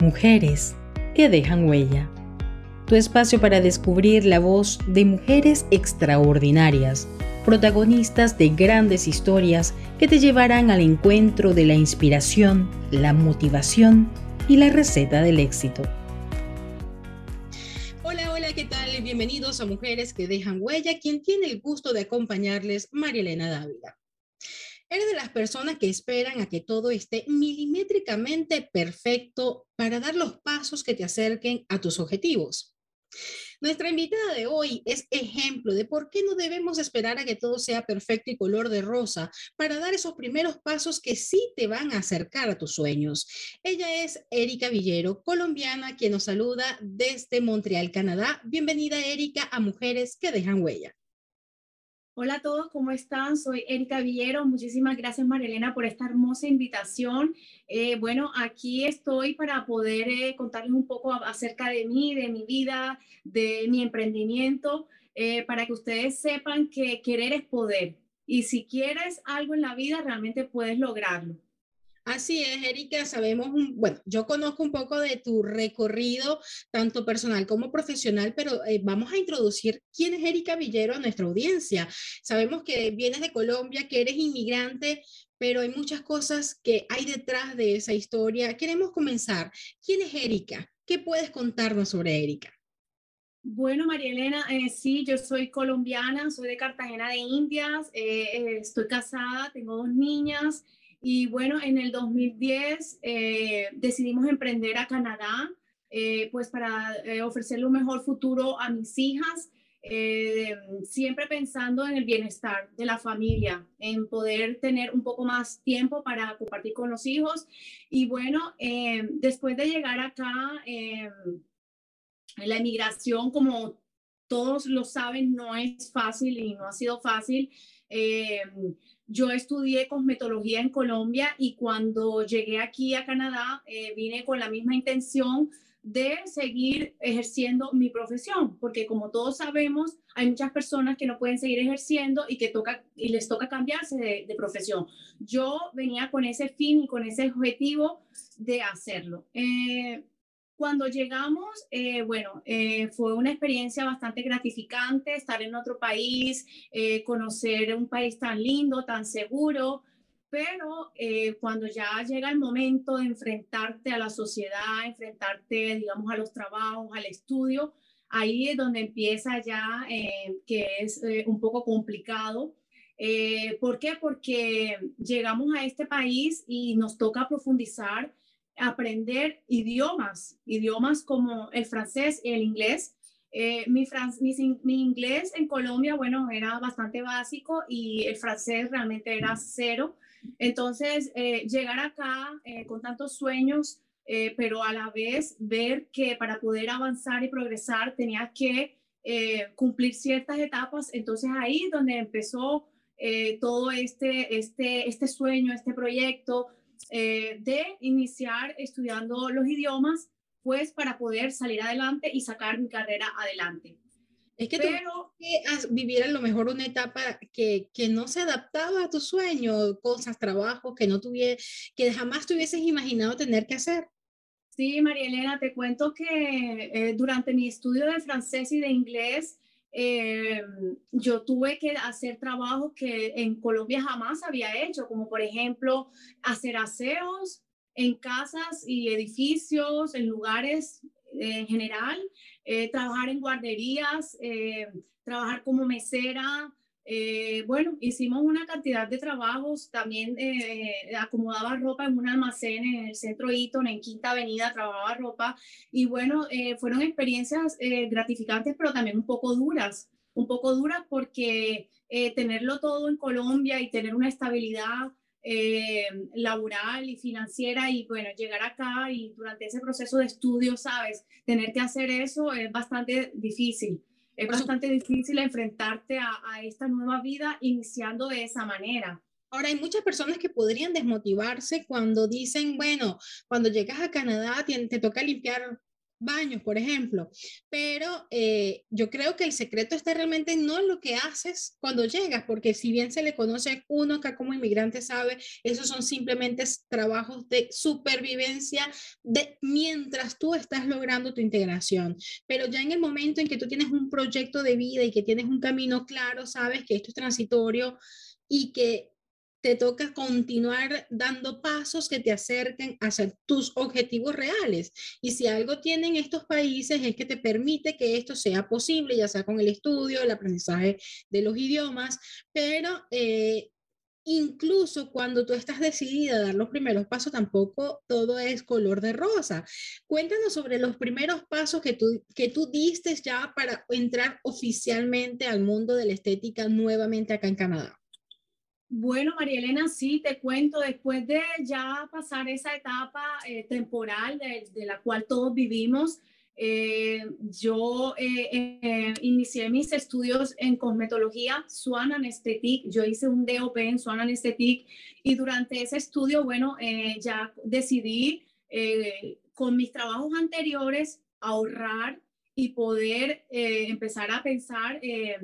Mujeres que dejan huella. Tu espacio para descubrir la voz de mujeres extraordinarias, protagonistas de grandes historias que te llevarán al encuentro de la inspiración, la motivación y la receta del éxito. Hola, hola, ¿qué tal? Bienvenidos a Mujeres que dejan huella. Quien tiene el gusto de acompañarles, María Elena Dávila. Eres de las personas que esperan a que todo esté milimétricamente perfecto para dar los pasos que te acerquen a tus objetivos. Nuestra invitada de hoy es ejemplo de por qué no debemos esperar a que todo sea perfecto y color de rosa para dar esos primeros pasos que sí te van a acercar a tus sueños. Ella es Erika Villero, colombiana, quien nos saluda desde Montreal, Canadá. Bienvenida, Erika, a Mujeres que dejan huella. Hola a todos, ¿cómo están? Soy Erika Villero. Muchísimas gracias, Marilena, por esta hermosa invitación. Eh, bueno, aquí estoy para poder eh, contarles un poco acerca de mí, de mi vida, de mi emprendimiento, eh, para que ustedes sepan que querer es poder. Y si quieres algo en la vida, realmente puedes lograrlo. Así es, Erika, sabemos, bueno, yo conozco un poco de tu recorrido, tanto personal como profesional, pero eh, vamos a introducir quién es Erika Villero a nuestra audiencia. Sabemos que vienes de Colombia, que eres inmigrante, pero hay muchas cosas que hay detrás de esa historia. Queremos comenzar. ¿Quién es Erika? ¿Qué puedes contarnos sobre Erika? Bueno, María Elena, eh, sí, yo soy colombiana, soy de Cartagena de Indias, eh, estoy casada, tengo dos niñas. Y bueno, en el 2010 eh, decidimos emprender a Canadá, eh, pues para eh, ofrecerle un mejor futuro a mis hijas, siempre pensando en el bienestar de la familia, en poder tener un poco más tiempo para compartir con los hijos. Y bueno, después de llegar acá, la emigración, como todos lo saben, no es fácil y no ha sido fácil. Yo estudié cosmetología en Colombia y cuando llegué aquí a Canadá eh, vine con la misma intención de seguir ejerciendo mi profesión, porque como todos sabemos, hay muchas personas que no pueden seguir ejerciendo y que toca y les toca cambiarse de, profesión. Yo venía con ese fin y con ese objetivo de hacerlo. Eh, cuando llegamos, eh, bueno, eh, fue una experiencia bastante gratificante estar en otro país, eh, conocer un país tan lindo, tan seguro, pero cuando ya llega el momento de enfrentarte a la sociedad, enfrentarte, digamos, a los trabajos, al estudio, ahí es donde empieza ya que es un poco complicado. ¿Por qué? Porque llegamos a este país y nos toca profundizar aprender idiomas, idiomas como el francés y el inglés. Eh, mi, mi, inglés en Colombia, bueno, era bastante básico y el francés realmente era cero. Entonces, eh, llegar acá eh, con tantos sueños, pero a la vez ver que para poder avanzar y progresar tenía que cumplir ciertas etapas. Entonces, ahí donde empezó todo este, este, este sueño, este proyecto, eh, de iniciar estudiando los idiomas, pues para poder salir adelante y sacar mi carrera adelante. Es que Pero, tú vivir a lo mejor una etapa que, que, no se adaptaba a tu sueño, cosas, trabajos que no tuviera, que jamás te hubieses imaginado tener que hacer. Sí, María Elena, te cuento que eh, durante mi estudio de francés y de inglés, eh, yo tuve que hacer trabajos que en Colombia jamás había hecho, como por ejemplo hacer aseos en casas y edificios, en lugares en general, eh, trabajar en guarderías, eh, trabajar como mesera, eh, bueno, hicimos una cantidad de trabajos, también eh, acomodaba ropa en un almacén en el centro Eaton, en Quinta Avenida, trabajaba ropa y bueno, eh, fueron experiencias gratificantes, pero también un poco duras, un poco duras porque tenerlo todo en Colombia y tener una estabilidad laboral y financiera y bueno, llegar acá y durante ese proceso de estudio, sabes, tener que hacer eso es bastante difícil es bastante difícil enfrentarte a, esta nueva vida iniciando de esa manera. Ahora, hay muchas personas que podrían desmotivarse cuando dicen, bueno, cuando llegas a Canadá te, toca limpiar baños, por ejemplo. Pero eh, yo creo que el secreto está realmente no en lo que haces cuando llegas, porque si bien se le conoce uno acá como inmigrante sabe, esos son simplemente trabajos de supervivencia de mientras tú estás logrando tu integración. Pero ya en el momento en que tú tienes un proyecto de vida y que tienes un camino claro, sabes que esto es transitorio y que te toca continuar dando pasos que te acerquen a ser tus objetivos reales. Y si algo tienen estos países es que te permite que esto sea posible, ya sea con el estudio, el aprendizaje de los idiomas, pero eh, incluso cuando tú estás decidida a dar los primeros pasos, tampoco todo es color de rosa. Cuéntanos sobre los primeros pasos que tú, que tú diste ya para entrar oficialmente al mundo de la estética nuevamente acá en Canadá. Bueno, María Elena, sí, te cuento, después de ya pasar esa etapa eh, temporal de, la cual todos vivimos, eh, yo eh, inicié mis estudios en cosmetología, Swan Anesthetic, yo hice un DOP en Swan Anesthetic y durante ese estudio, bueno, ya decidí con mis trabajos anteriores ahorrar y poder empezar a pensar eh,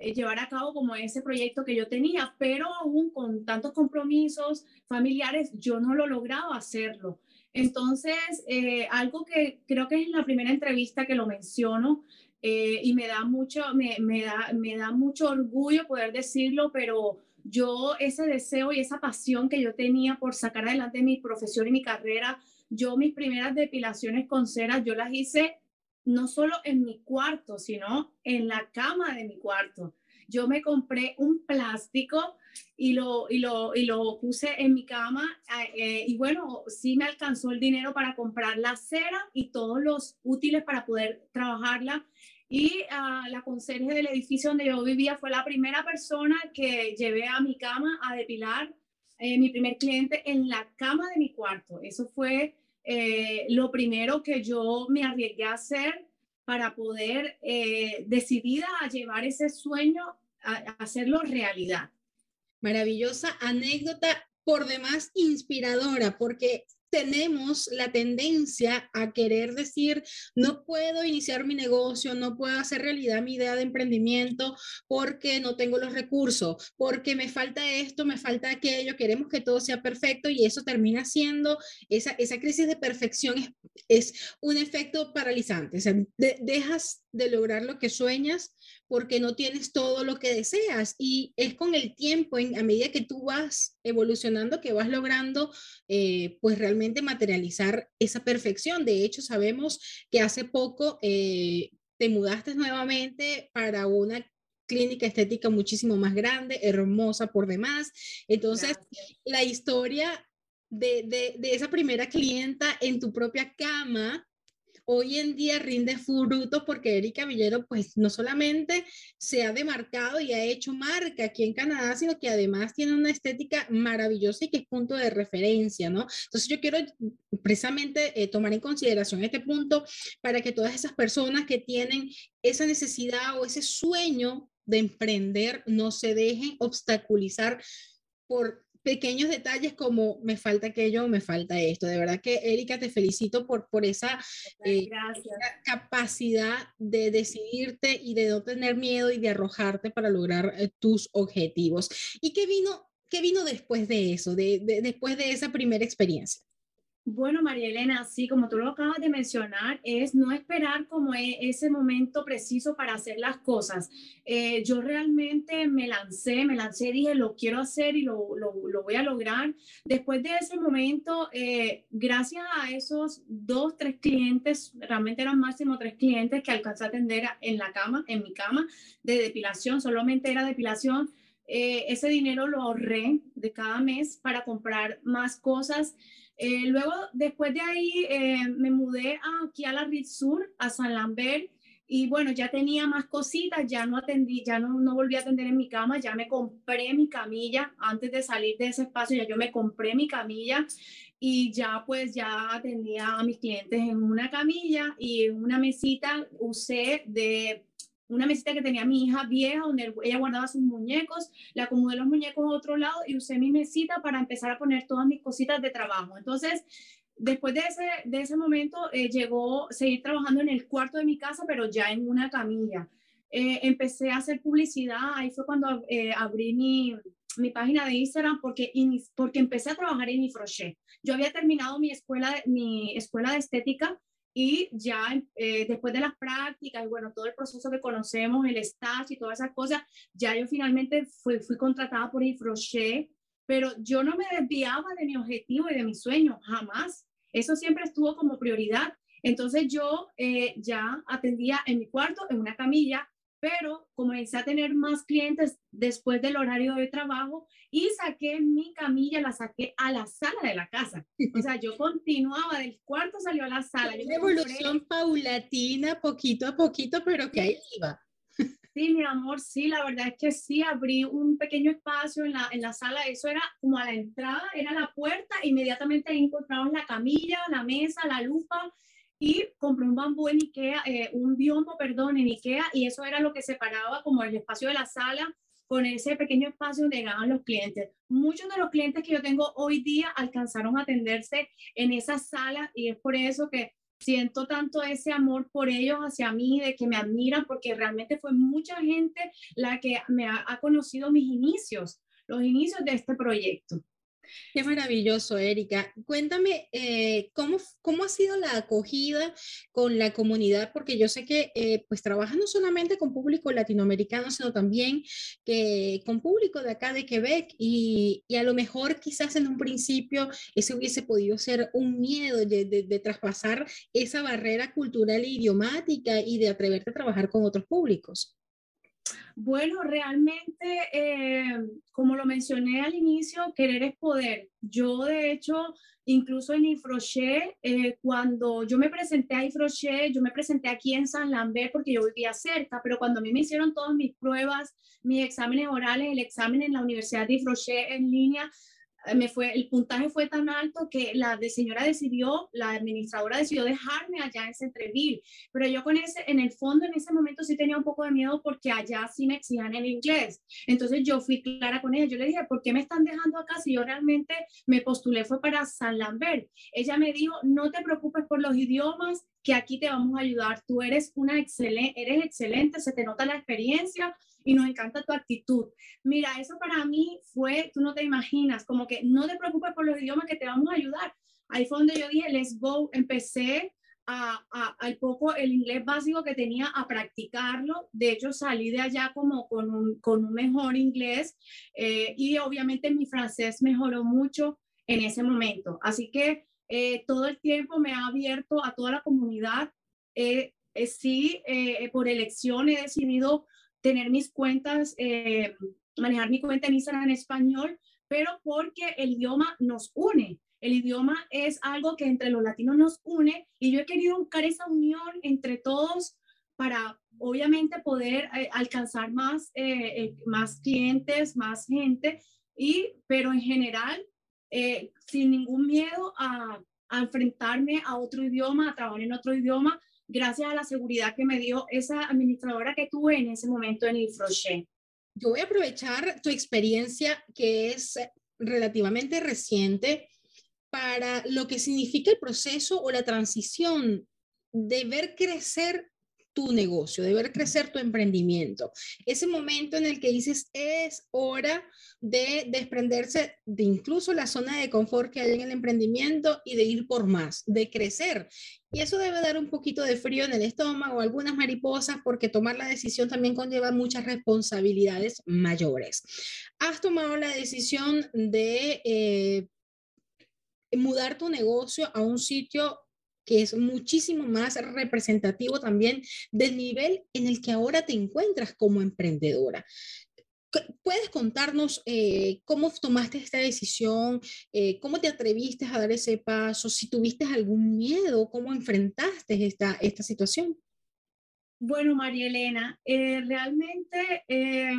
llevar a cabo como ese proyecto que yo tenía, pero aún con tantos compromisos familiares, yo no lo lograba hacerlo. Entonces, eh, algo que creo que es la primera entrevista que lo menciono eh, y me da, mucho, me, da, me da mucho orgullo poder decirlo, pero yo ese deseo y esa pasión que yo tenía por sacar adelante mi profesión y mi carrera, yo mis primeras depilaciones con cera, yo las hice no solo en mi cuarto, sino en la cama de mi cuarto. Yo me compré un plástico y lo, y lo, y lo puse en mi cama eh, y bueno, sí me alcanzó el dinero para comprar la cera y todos los útiles para poder trabajarla. Y uh, la conserje del edificio donde yo vivía fue la primera persona que llevé a mi cama a depilar eh, mi primer cliente en la cama de mi cuarto. Eso fue eh, lo primero que yo me arriesgué a hacer para poder eh, decidida a llevar ese sueño a, a hacerlo realidad. Maravillosa anécdota por demás inspiradora, porque tenemos la tendencia a querer decir, no puedo iniciar mi negocio, no puedo hacer realidad mi idea de emprendimiento porque no tengo los recursos, porque me falta esto, me falta aquello, queremos que todo sea perfecto y eso termina siendo, esa, esa crisis de perfección es, es un efecto paralizante, o sea, dejas de lograr lo que sueñas porque no tienes todo lo que deseas y es con el tiempo, en, a medida que tú vas evolucionando, que vas logrando eh, pues realmente materializar esa perfección. De hecho, sabemos que hace poco eh, te mudaste nuevamente para una clínica estética muchísimo más grande, hermosa por demás. Entonces, la historia de, de, de, esa primera clienta en tu propia cama hoy en día rinde frutos porque Erika Villero pues no solamente se ha demarcado y ha hecho marca aquí en Canadá, sino que además tiene una estética maravillosa y que es punto de referencia, ¿no? Entonces yo quiero precisamente eh, tomar en consideración este punto para que todas esas personas que tienen esa necesidad o ese sueño de emprender no se dejen obstaculizar por pequeños detalles como me falta aquello, me falta esto. De verdad que, Erika, te felicito por, por esa, eh, capacidad de decidirte y de no tener miedo y de arrojarte para lograr eh, tus objetivos. ¿Y qué vino, qué vino después de eso, de, después de esa primera experiencia? Bueno, María Elena, sí, como tú lo acabas de mencionar, es no esperar como e, ese momento preciso para hacer las cosas. Eh, yo realmente me lancé, me lancé, dije, lo quiero hacer y lo, lo, lo voy a lograr. Después de ese momento, eh, gracias a esos dos, tres clientes, realmente eran máximo tres clientes que alcancé a atender en la cama, en mi cama de depilación, solamente era depilación. Eh, ese dinero lo ahorré de cada mes para comprar más cosas. Eh, luego, después de ahí, eh, me mudé aquí a la Ritz Sur, a San Lambert, y bueno, ya tenía más cositas, ya no atendí, ya no, no volví a atender en mi cama, ya me compré mi camilla, antes de salir de ese espacio, ya yo me compré mi camilla y ya pues ya atendía a mis clientes en una camilla y en una mesita usé de una mesita que tenía mi hija vieja donde ella guardaba sus muñecos, le acomodé los muñecos a otro lado y usé mi mesita para empezar a poner todas mis cositas de trabajo. Entonces, después de ese, de ese momento eh, llegó seguir trabajando en el cuarto de mi casa, pero ya en una camilla. Eh, empecé a hacer publicidad, ahí fue cuando eh, abrí mi, mi, página de Instagram porque, porque empecé a trabajar en mi crochet. Yo había terminado mi escuela, mi escuela de estética y ya después de las prácticas bueno, todo el proceso que conocemos, el stage y todas esas cosas, ya yo finalmente fui, fui contratada por Crochet, pero yo no me desviaba de mi objetivo y de mi sueño, jamás. Eso siempre estuvo como prioridad. Entonces yo eh, ya atendía en mi cuarto, en una camilla, pero comencé a tener más clientes después del horario de trabajo y saqué mi camilla, la saqué a la sala de la casa. O sea, yo continuaba del cuarto, salió a la sala. Una evolución paulatina, poquito a poquito, pero que ahí iba. Sí, mi amor, sí, la verdad es que sí, abrí un pequeño espacio en la, en la sala, eso era como a la entrada, era la puerta, inmediatamente encontramos la camilla, la mesa, la lupa, y compré un bambú en Ikea, eh, un biombo, perdón, en Ikea, y eso era lo que separaba como el espacio de la sala con ese pequeño espacio donde llegaban los clientes. Muchos de los clientes que yo tengo hoy día alcanzaron a atenderse en esa sala y es por eso que siento tanto ese amor por ellos hacia mí, de que me admiran, porque realmente fue mucha gente la que me ha, ha conocido mis inicios, los inicios de este proyecto. Qué maravilloso, Erika. Cuéntame, eh, ¿cómo, ¿cómo ha sido la acogida con la comunidad? Porque yo sé que eh, pues trabajas no solamente con público latinoamericano, sino también que con público de acá de Quebec y, y a lo mejor quizás en un principio ese hubiese podido ser un miedo de, de, de traspasar esa barrera cultural e idiomática y de atreverte a trabajar con otros públicos. Bueno, realmente, eh, como lo mencioné al inicio, querer es poder. Yo, de hecho, incluso en Ifrochet, eh, cuando yo me presenté a Ifrochet, yo me presenté aquí en San Lambert porque yo vivía cerca, pero cuando a mí me hicieron todas mis pruebas, mis exámenes orales, el examen en la Universidad de Ifrochet en línea, me fue, el puntaje fue tan alto que la de señora decidió, la administradora decidió dejarme allá en Centreville, pero yo con ese, en el fondo en ese momento sí tenía un poco de miedo porque allá sí me exigían en inglés. Entonces yo fui clara con ella, yo le dije, ¿por qué me están dejando acá si yo realmente me postulé fue para San Lambert? Ella me dijo, no te preocupes por los idiomas, que aquí te vamos a ayudar, tú eres una excelente, eres excelente, se te nota la experiencia, y nos encanta tu actitud. Mira, eso para mí fue, tú no te imaginas, como que no te preocupes por los idiomas que te vamos a ayudar. Ahí fue donde yo dije, let's go, empecé a, a, al poco el inglés básico que tenía a practicarlo. De hecho, salí de allá como con un, con un mejor inglés eh, y obviamente mi francés mejoró mucho en ese momento. Así que eh, todo el tiempo me ha abierto a toda la comunidad. Eh, sí, por elección he decidido tener mis cuentas, eh, manejar mi cuenta en Instagram en español, pero porque el idioma nos une. El idioma es algo que entre los latinos nos une y yo he querido buscar esa unión entre todos para obviamente poder eh, alcanzar más, eh, más clientes, más gente, y, pero en general, sin ningún miedo a, a enfrentarme a otro idioma, a trabajar en otro idioma, gracias a la seguridad que me dio esa administradora que tuve en ese momento en el Frochet. Yo voy a aprovechar tu experiencia que es relativamente reciente para lo que significa el proceso o la transición de ver crecer tu negocio, de ver crecer tu emprendimiento. Ese momento en el que dices, es hora de desprenderse de incluso la zona de confort que hay en el emprendimiento y de ir por más, de crecer. Y eso debe dar un poquito de frío en el estómago, algunas mariposas, porque tomar la decisión también conlleva muchas responsabilidades mayores. Has tomado la decisión de... Eh, mudar tu negocio a un sitio que es muchísimo más representativo también del nivel en el que ahora te encuentras como emprendedora. ¿Puedes contarnos eh, cómo tomaste esta decisión? Eh, ¿Cómo te atreviste a dar ese paso? Si tuviste algún miedo, ¿cómo enfrentaste esta, esta situación? Bueno, María Elena, eh, realmente eh,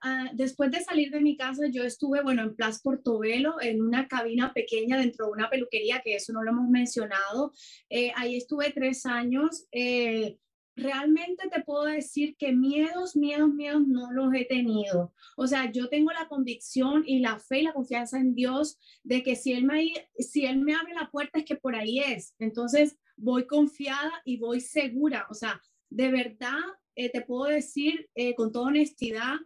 ah, después de salir de mi casa, yo estuve, bueno, en Plaza Portobelo, en una cabina pequeña dentro de una peluquería, que eso no lo hemos mencionado. Eh, ahí estuve tres años realmente te puedo decir que miedos, miedos, miedos no los he tenido. O sea, yo tengo la convicción y la fe y la confianza en Dios de que si Él me, si él me abre la puerta es que por ahí es. Entonces, voy confiada y voy segura. O sea, de verdad, eh, te puedo decir eh, con toda honestidad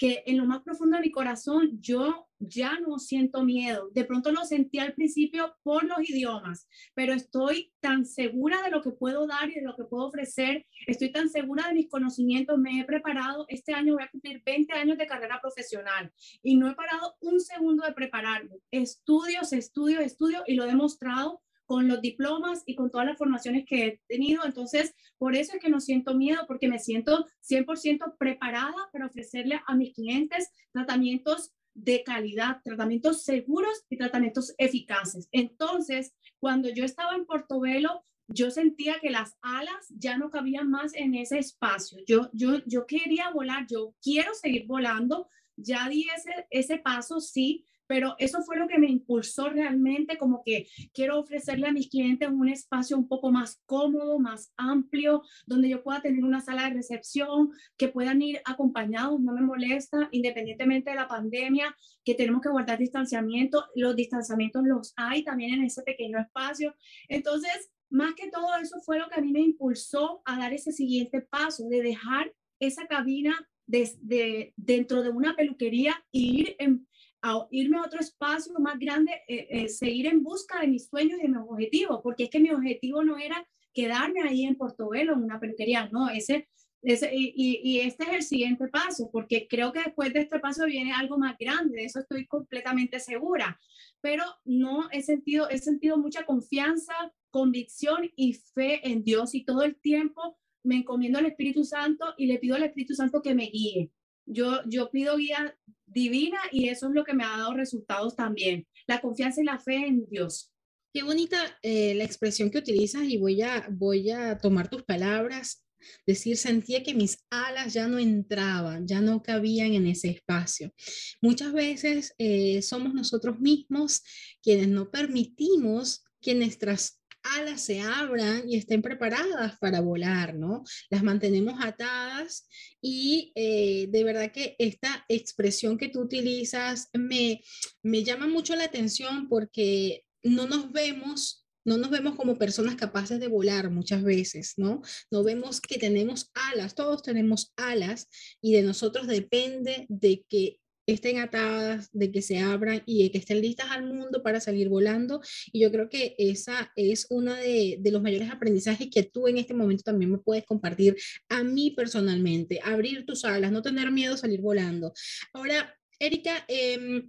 que en lo más profundo de mi corazón yo ya no siento miedo. De pronto lo sentí al principio por los idiomas, pero estoy tan segura de lo que puedo dar y de lo que puedo ofrecer. Estoy tan segura de mis conocimientos. Me he preparado. Este año voy a cumplir 20 años de carrera profesional y no he parado un segundo de prepararme. Estudios, estudio, estudio y lo he demostrado con los diplomas y con todas las formaciones que he tenido. Entonces, por eso es que no siento miedo, porque me siento 100% preparada para ofrecerle a mis clientes tratamientos de calidad, tratamientos seguros y tratamientos eficaces. Entonces, cuando yo estaba en Portobelo, yo sentía que las alas ya no cabían más en ese espacio. Yo, yo, yo quería volar, yo quiero seguir volando, ya di ese, ese paso, sí, pero eso fue lo que me impulsó realmente, como que quiero ofrecerle a mis clientes un espacio un poco más cómodo, más amplio, donde yo pueda tener una sala de recepción, que puedan ir acompañados, no me molesta, independientemente de la pandemia, que tenemos que guardar distanciamiento, los distanciamientos los hay también en ese pequeño espacio. Entonces, más que todo eso fue lo que a mí me impulsó a dar ese siguiente paso, de dejar esa cabina desde dentro de una peluquería y ir en, a irme a otro espacio más grande, eh, eh, seguir en busca de mis sueños y de mis objetivos, porque es que mi objetivo no era quedarme ahí en Portobelo, en una peluquería, no, ese, ese y, y, este es el siguiente paso, porque creo que después de este paso viene algo más grande, de eso estoy completamente segura, pero no he sentido, he sentido mucha confianza, convicción y fe en Dios y todo el tiempo me encomiendo al Espíritu Santo y le pido al Espíritu Santo que me guíe. Yo, yo pido guía divina y eso es lo que me ha dado resultados también, la confianza y la fe en Dios. Qué bonita eh, la expresión que utilizas y voy a, voy a tomar tus palabras. Decir, sentía que mis alas ya no entraban, ya no cabían en ese espacio. Muchas veces eh, somos nosotros mismos quienes no permitimos que nuestras alas se abran y estén preparadas para volar, ¿no? Las mantenemos atadas y eh, de verdad que esta expresión que tú utilizas me, me llama mucho la atención porque no nos vemos no nos vemos como personas capaces de volar muchas veces, ¿no? No vemos que tenemos alas, todos tenemos alas y de nosotros depende de que estén atadas, de que se abran y de que estén listas al mundo para salir volando. Y yo creo que esa es una de, de, los mayores aprendizajes que tú en este momento también me puedes compartir a mí personalmente. Abrir tus alas, no tener miedo a salir volando. Ahora, Erika, eh,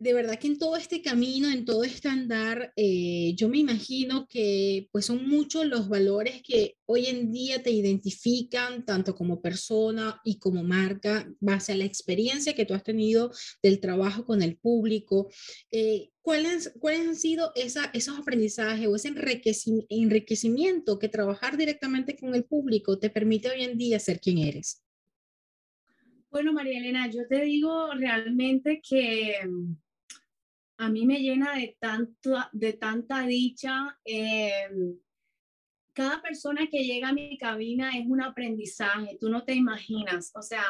de verdad que en todo este camino, en todo este andar, eh, yo me imagino que pues son muchos los valores que hoy en día te identifican tanto como persona y como marca, base a la experiencia que tú has tenido del trabajo con el público. Eh, ¿cuáles, ¿Cuáles han sido esa, esos aprendizajes o ese enriquecimiento que trabajar directamente con el público te permite hoy en día ser quien eres? Bueno, María Elena, yo te digo realmente que a mí me llena de, tanto, de tanta dicha. Em, cada persona que llega a mi cabina es un aprendizaje, tú no te imaginas. O sea,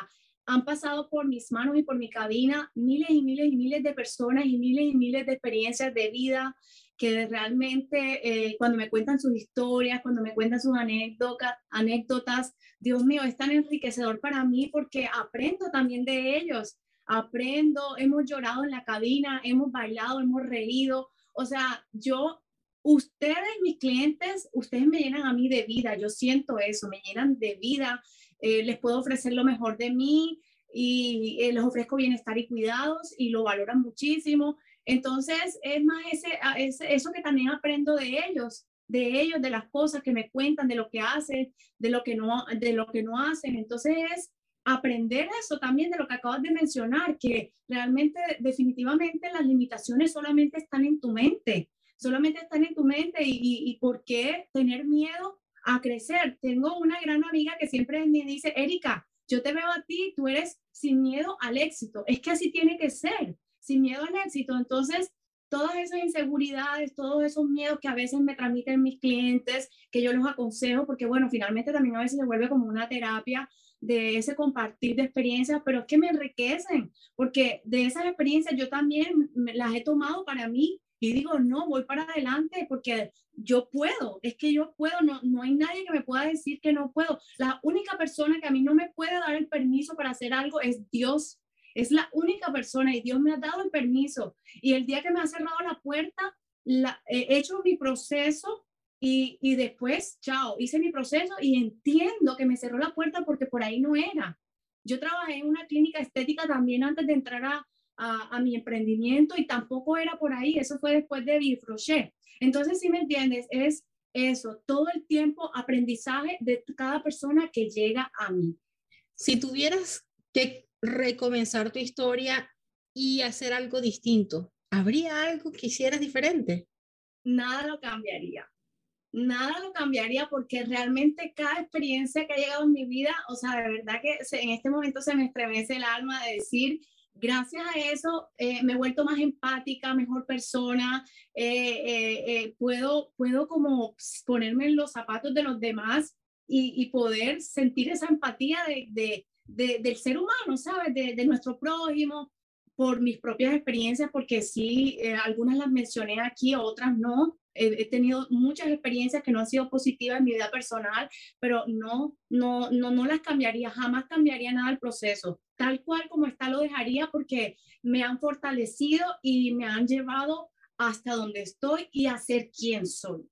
han pasado por mis manos y por mi cabina miles y miles y miles de personas y miles y miles de experiencias de vida que realmente eh, cuando me cuentan sus historias, cuando me cuentan sus anécdotas, anécdotas, Dios mío, es tan enriquecedor para mí porque aprendo también de ellos aprendo, hemos llorado en la cabina, hemos bailado, hemos reído. O sea, yo, ustedes, mis clientes, ustedes me llenan a mí de vida, yo siento eso, me llenan de vida, eh, les puedo ofrecer lo mejor de mí y eh, les ofrezco bienestar y cuidados y lo valoran muchísimo. Entonces, es más ese, ese, eso que también aprendo de ellos, de ellos, de las cosas que me cuentan, de lo que hacen, de lo que no, de lo que no hacen. Entonces, es aprender eso también de lo que acabas de mencionar, que realmente definitivamente las limitaciones solamente están en tu mente, solamente están en tu mente y, y, por qué tener miedo a crecer. Tengo una gran amiga que siempre me dice, Erika, yo te veo a ti, tú eres sin miedo al éxito. Es que así tiene que ser, sin miedo al éxito. Entonces, todas esas inseguridades, todos esos miedos que a veces me transmiten mis clientes, que yo los aconsejo, porque bueno, finalmente también a veces se vuelve como una terapia de ese compartir de experiencias, pero es que me enriquecen, porque de esas experiencias yo también las he tomado para mí y digo, no, voy para adelante porque yo puedo, es que yo puedo, no, no hay nadie que me pueda decir que no puedo. La única persona que a mí no me puede dar el permiso para hacer algo es Dios. Es la única persona y Dios me ha dado el permiso. Y el día que me ha cerrado la puerta, la, he hecho mi proceso y, y después, chao, hice mi proceso y entiendo que me cerró la puerta porque por ahí no era. Yo trabajé en una clínica estética también antes de entrar a, a, mi emprendimiento y tampoco era por ahí, eso fue después de Bifrochet. Entonces, si me entiendes, es eso, todo el tiempo aprendizaje de cada persona que llega a mí. Si tuvieras que recomenzar tu historia y hacer algo distinto, ¿habría algo que hicieras diferente? Nada lo cambiaría. Nada lo cambiaría porque realmente cada experiencia que ha llegado en mi vida, o sea, de verdad que en este momento se me estremece el alma de decir, gracias a eso eh, me he vuelto más empática, mejor persona, eh, eh, puedo, puedo como ponerme en los zapatos de los demás y, poder sentir esa empatía de, del ser humano, ¿sabes? De, nuestro prójimo, por mis propias experiencias, porque sí, algunas las mencioné aquí, otras no. He, tenido muchas experiencias que no han sido positivas en mi vida personal, pero no, no, no, no las cambiaría, jamás cambiaría nada el proceso tal cual como está lo dejaría porque me han fortalecido y me han llevado hasta donde estoy y a ser quien soy.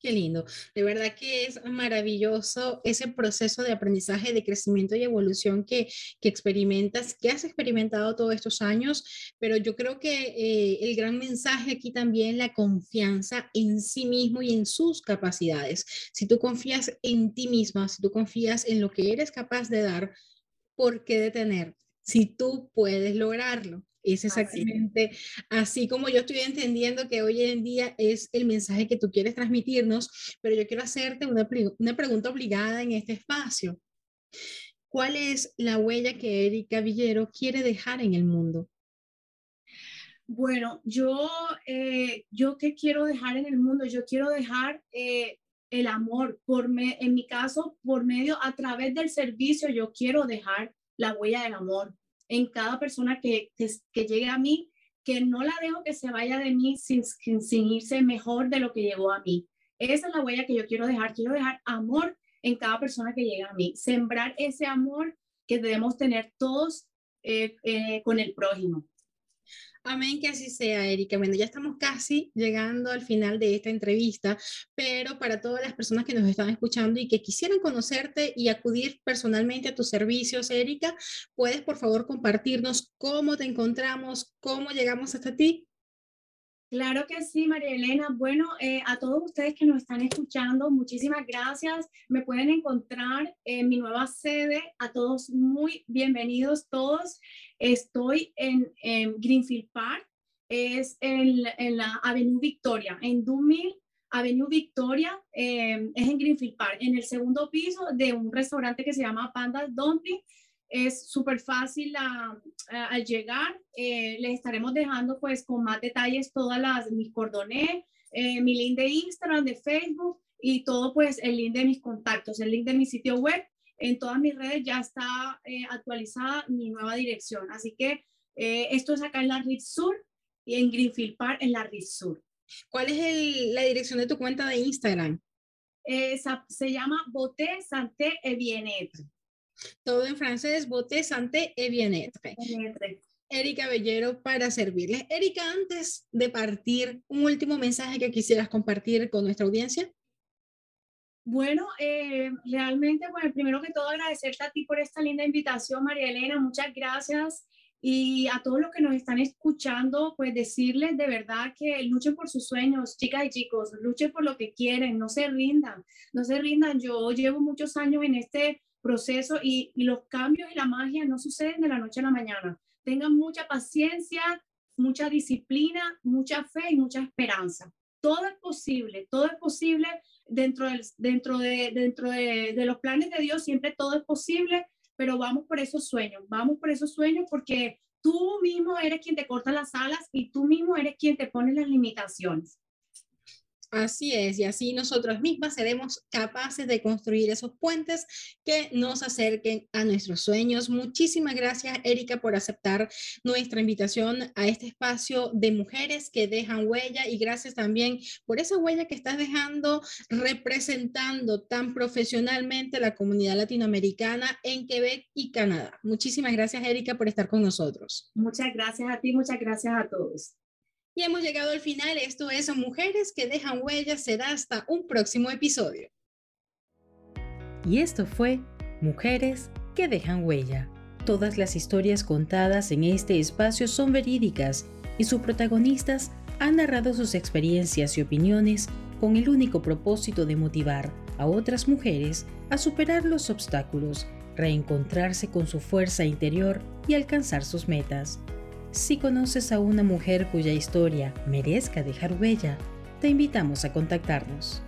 Qué lindo. De verdad que es maravilloso ese proceso de aprendizaje, de crecimiento y evolución que, que experimentas, que has experimentado todos estos años, pero yo creo que eh, el gran mensaje aquí también, la confianza en sí mismo y en sus capacidades. Si tú confías en ti misma, si tú confías en lo que eres capaz de dar, ¿por qué detener? Si tú puedes lograrlo. Es exactamente así. como yo estoy entendiendo que hoy en día es el mensaje que tú quieres transmitirnos, pero yo quiero hacerte una, una pregunta obligada en este espacio. ¿Cuál es la huella que Erika Villero quiere dejar en el mundo? Bueno, yo, eh, yo qué quiero dejar en el mundo, yo quiero dejar eh, el amor, por me, en mi caso, por medio, a través del servicio, yo quiero dejar la huella del amor en cada persona que, que, llegue a mí, que no la dejo que se vaya de mí sin, sin, irse mejor de lo que llegó a mí. Esa es la huella que yo quiero dejar. Quiero dejar amor en cada persona que llega a mí. Sembrar ese amor que debemos tener todos eh, eh, con el prójimo. Amén, que así sea, Erika. Bueno, ya estamos casi llegando al final de esta entrevista, pero para todas las personas que nos están escuchando y que quisieran conocerte y acudir personalmente a tus servicios, Erika, ¿puedes por favor compartirnos cómo te encontramos, cómo llegamos hasta ti? Claro que sí, María Elena. Bueno, eh, a todos ustedes que nos están escuchando, muchísimas gracias. Me pueden encontrar en mi nueva sede. A todos muy bienvenidos todos. Estoy en, Greenfield Park, es en, la Avenue Victoria, en Dumil, Avenue Victoria, em, es en Greenfield Park, en el segundo piso de un restaurante que se llama Panda Dumpling es súper fácil al llegar. Eh, les estaremos dejando pues con más detalles todas las, mis cordones, eh, mi link de Instagram, de Facebook y todo pues el link de mis contactos, el link de mi sitio web. En todas mis redes ya está eh, actualizada mi nueva dirección. Así que esto es acá en la Ritz Sur y en Greenfield Park en la Ritz Sur. ¿Cuál es la dirección de tu cuenta de Instagram? se llama Boté Santé et. Todo en francés, bote santé et bien Erika Bellero para servirles. Erika, antes de partir, un último mensaje que quisieras compartir con nuestra audiencia. Bueno, eh, realmente, bueno, primero que todo agradecerte a ti por esta linda invitación, María Elena, muchas gracias. Y a todos los que nos están escuchando, pues decirles de verdad que luchen por sus sueños, chicas y chicos, luchen por lo que quieren, no se rindan, no se rindan. Yo llevo muchos años en este proceso y, los cambios y la magia no suceden de la noche a la mañana. Tengan mucha paciencia, mucha disciplina, mucha fe y mucha esperanza. Todo es posible, todo es posible dentro, del, dentro, de, dentro de, de los planes de Dios, siempre todo es posible, pero vamos por esos sueños, vamos por esos sueños porque tú mismo eres quien te corta las alas y tú mismo eres quien te pone las limitaciones. Así es, y así nosotros mismas seremos capaces de construir esos puentes que nos acerquen a nuestros sueños. Muchísimas gracias, Erika, por aceptar nuestra invitación a este espacio de mujeres que dejan huella y gracias también por esa huella que estás dejando representando tan profesionalmente la comunidad latinoamericana en Quebec y Canadá. Muchísimas gracias, Erika, por estar con nosotros. Muchas gracias a ti, muchas gracias a todos. Y hemos llegado al final. Esto es Mujeres que dejan huellas. Será hasta un próximo episodio. Y esto fue Mujeres que dejan huella. Todas las historias contadas en este espacio son verídicas y sus protagonistas han narrado sus experiencias y opiniones con el único propósito de motivar a otras mujeres a superar los obstáculos, reencontrarse con su fuerza interior y alcanzar sus metas. Si conoces a una mujer cuya historia merezca dejar huella, te invitamos a contactarnos.